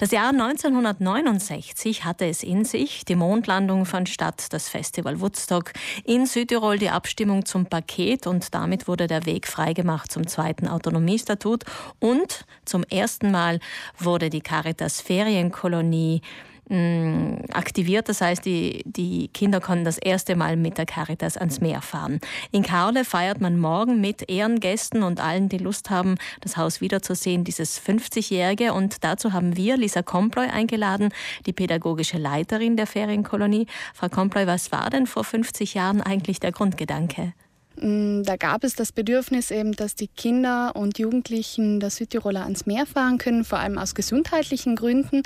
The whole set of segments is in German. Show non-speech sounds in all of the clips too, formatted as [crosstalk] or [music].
Das Jahr 1969 hatte es in sich. Die Mondlandung fand statt, das Festival Woodstock, in Südtirol die Abstimmung zum Paket und damit wurde der Weg freigemacht zum zweiten Autonomiestatut und zum ersten Mal wurde die Caritas Ferienkolonie aktiviert. Das heißt, die, die Kinder konnten das erste Mal mit der Caritas ans Meer fahren. In Kaule feiert man morgen mit Ehrengästen und allen, die Lust haben, das Haus wiederzusehen, dieses 50-Jährige. Und dazu haben wir Lisa Komploy eingeladen, die pädagogische Leiterin der Ferienkolonie. Frau Komploy, was war denn vor 50 Jahren eigentlich der Grundgedanke? Mm, da gab es das Bedürfnis eben, dass die Kinder und Jugendlichen der Südtiroler ans Meer fahren können, vor allem aus gesundheitlichen Gründen.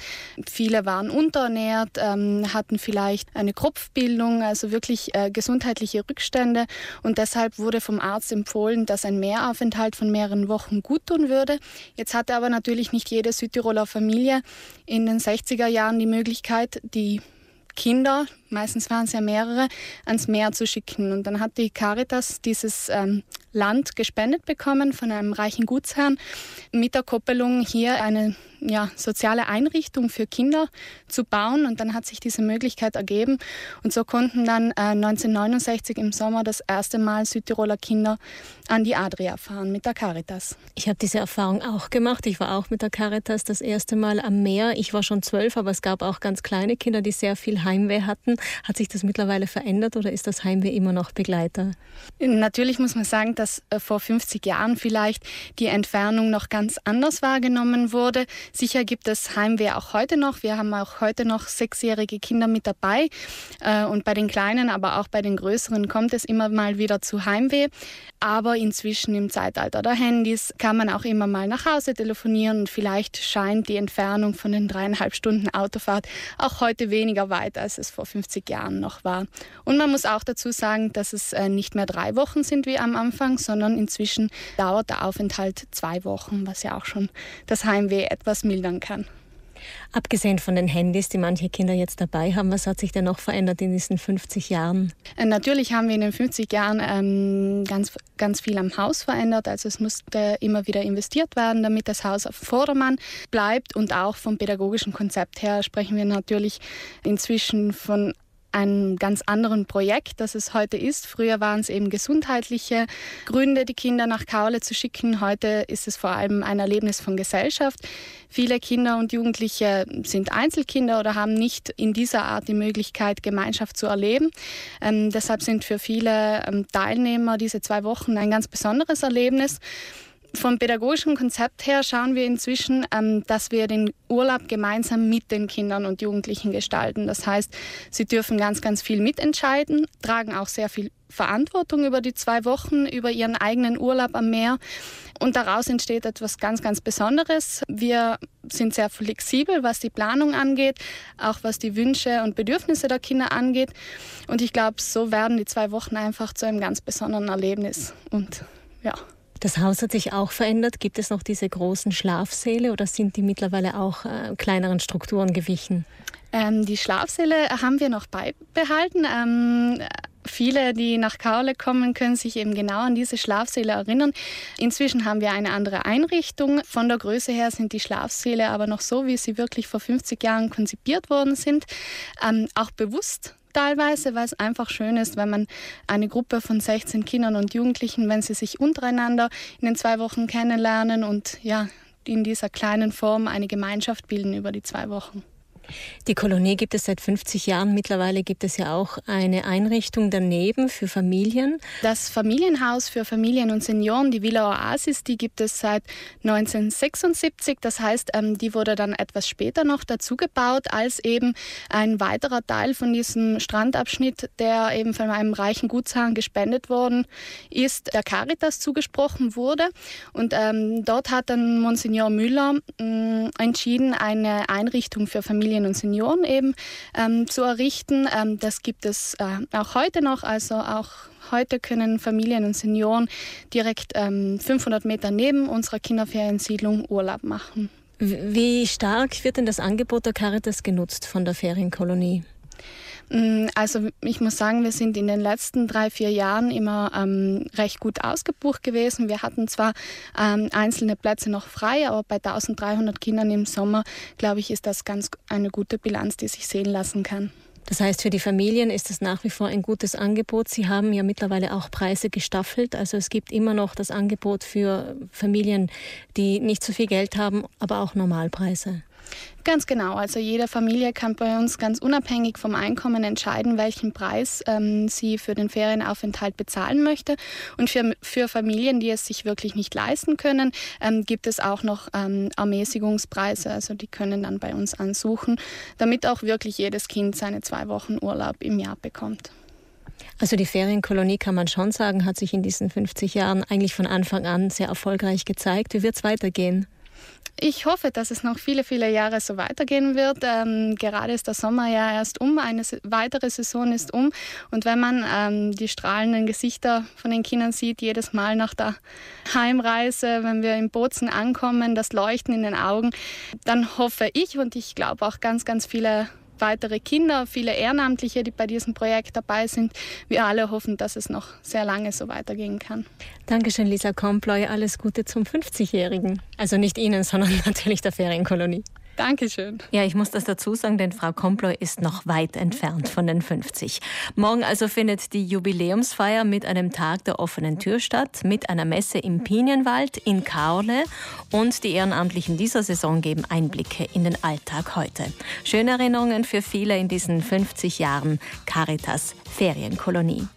Viele waren unterernährt, ähm, hatten vielleicht eine Kropfbildung, also wirklich äh, gesundheitliche Rückstände. Und deshalb wurde vom Arzt empfohlen, dass ein Mehraufenthalt von mehreren Wochen gut tun würde. Jetzt hatte aber natürlich nicht jede Südtiroler Familie in den 60er Jahren die Möglichkeit, die Kinder, meistens waren es ja mehrere, ans Meer zu schicken. Und dann hat die Caritas dieses ähm, Land gespendet bekommen von einem reichen Gutsherrn mit der Koppelung hier eine ja, soziale Einrichtung für Kinder zu bauen. Und dann hat sich diese Möglichkeit ergeben. Und so konnten dann äh, 1969 im Sommer das erste Mal Südtiroler Kinder an die Adria fahren mit der Caritas. Ich habe diese Erfahrung auch gemacht. Ich war auch mit der Caritas das erste Mal am Meer. Ich war schon zwölf, aber es gab auch ganz kleine Kinder, die sehr viel Heimweh hatten. Hat sich das mittlerweile verändert oder ist das Heimweh immer noch Begleiter? Natürlich muss man sagen, dass äh, vor 50 Jahren vielleicht die Entfernung noch ganz anders wahrgenommen wurde. Sicher gibt es Heimweh auch heute noch. Wir haben auch heute noch sechsjährige Kinder mit dabei. Äh, und bei den Kleinen, aber auch bei den Größeren kommt es immer mal wieder zu Heimweh. Aber inzwischen im Zeitalter der Handys kann man auch immer mal nach Hause telefonieren und vielleicht scheint die Entfernung von den dreieinhalb Stunden Autofahrt auch heute weniger weit, als es vor 50 Jahren noch war. Und man muss auch dazu sagen, dass es äh, nicht mehr drei Wochen sind wie am Anfang, sondern inzwischen dauert der Aufenthalt zwei Wochen, was ja auch schon das Heimweh etwas mildern kann. Abgesehen von den Handys, die manche Kinder jetzt dabei haben, was hat sich denn noch verändert in diesen 50 Jahren? Äh, natürlich haben wir in den 50 Jahren ähm, ganz, ganz viel am Haus verändert. Also es musste immer wieder investiert werden, damit das Haus auf Vordermann bleibt. Und auch vom pädagogischen Konzept her sprechen wir natürlich inzwischen von einem ganz anderen Projekt, das es heute ist. Früher waren es eben gesundheitliche Gründe, die Kinder nach Kaule zu schicken. Heute ist es vor allem ein Erlebnis von Gesellschaft. Viele Kinder und Jugendliche sind Einzelkinder oder haben nicht in dieser Art die Möglichkeit, Gemeinschaft zu erleben. Ähm, deshalb sind für viele ähm, Teilnehmer diese zwei Wochen ein ganz besonderes Erlebnis. Vom pädagogischen Konzept her schauen wir inzwischen, ähm, dass wir den Urlaub gemeinsam mit den Kindern und Jugendlichen gestalten. Das heißt, sie dürfen ganz, ganz viel mitentscheiden, tragen auch sehr viel Verantwortung über die zwei Wochen, über ihren eigenen Urlaub am Meer. Und daraus entsteht etwas ganz, ganz Besonderes. Wir sind sehr flexibel, was die Planung angeht, auch was die Wünsche und Bedürfnisse der Kinder angeht. Und ich glaube, so werden die zwei Wochen einfach zu einem ganz besonderen Erlebnis. Und ja. Das Haus hat sich auch verändert. Gibt es noch diese großen Schlafsäle oder sind die mittlerweile auch äh, kleineren Strukturen gewichen? Ähm, die Schlafsäle haben wir noch beibehalten. Ähm, viele, die nach Kaule kommen, können sich eben genau an diese Schlafsäle erinnern. Inzwischen haben wir eine andere Einrichtung. Von der Größe her sind die Schlafsäle aber noch so, wie sie wirklich vor 50 Jahren konzipiert worden sind. Ähm, auch bewusst teilweise, weil es einfach schön ist, wenn man eine Gruppe von 16 Kindern und Jugendlichen, wenn sie sich untereinander in den zwei Wochen kennenlernen und ja, in dieser kleinen Form eine Gemeinschaft bilden über die zwei Wochen. Die Kolonie gibt es seit 50 Jahren. Mittlerweile gibt es ja auch eine Einrichtung daneben für Familien. Das Familienhaus für Familien und Senioren, die Villa Oasis, die gibt es seit 1976. Das heißt, ähm, die wurde dann etwas später noch dazu gebaut, als eben ein weiterer Teil von diesem Strandabschnitt, der eben von einem reichen Gutsherrn gespendet worden ist, der Caritas zugesprochen wurde. Und ähm, dort hat dann Monsignor Müller mh, entschieden, eine Einrichtung für Familien Familien und Senioren eben ähm, zu errichten. Ähm, das gibt es äh, auch heute noch. Also auch heute können Familien und Senioren direkt ähm, 500 Meter neben unserer Kinderferiensiedlung Urlaub machen. Wie stark wird denn das Angebot der Caritas genutzt von der Ferienkolonie? Mm, also ich muss sagen, wir sind in den letzten drei, vier Jahren immer ähm, recht gut ausgebucht gewesen. Wir hatten zwar ähm, einzelne Plätze noch frei, aber bei 1300 Kindern im Sommer, glaube ich, ist das ganz eine gute Bilanz, die sich sehen lassen kann. Das heißt, für die Familien ist es nach wie vor ein gutes Angebot. Sie haben ja mittlerweile auch Preise gestaffelt. Also es gibt immer noch das Angebot für Familien, die nicht so viel Geld haben, aber auch Normalpreise. Ganz genau. Also jede Familie kann bei uns ganz unabhängig vom Einkommen entscheiden, welchen Preis ähm, sie für den Ferienaufenthalt bezahlen möchte. Und für, für Familien, die es sich wirklich nicht leisten können, ähm, gibt es auch noch ähm, Ermäßigungspreise. Also die können dann bei uns ansuchen, damit auch wirklich jedes Kind seine zwei Wochen Urlaub im Jahr bekommt. Also die Ferienkolonie kann man schon sagen, hat sich in diesen 50 Jahren eigentlich von Anfang an sehr erfolgreich gezeigt. Wie wird es weitergehen? Ich hoffe, dass es noch viele, viele Jahre so weitergehen wird. Ähm, gerade ist der Sommer ja erst um, eine weitere Saison ist um. Und wenn man ähm, die strahlenden Gesichter von den Kindern sieht, jedes Mal nach der Heimreise, wenn wir in Bozen ankommen, das Leuchten in den Augen, dann hoffe ich und ich glaube auch ganz, ganz viele weitere Kinder, viele Ehrenamtliche, die bei diesem Projekt dabei sind. Wir alle hoffen, dass es noch sehr lange so weitergehen kann. Dankeschön, Lisa Komploy. Alles Gute zum 50-Jährigen. Also nicht Ihnen, sondern [laughs] natürlich der Ferienkolonie. Dankeschön. Ja, ich muss das dazu sagen, denn Frau Komploy ist noch weit entfernt von den 50. Morgen also findet die Jubiläumsfeier mit einem Tag der offenen Tür statt, mit einer Messe im Pinienwald in Kaurle und die Ehrenamtlichen dieser Saison geben Einblicke in den Alltag heute. Schöne Erinnerungen für viele in diesen 50 Jahren Caritas Ferienkolonie.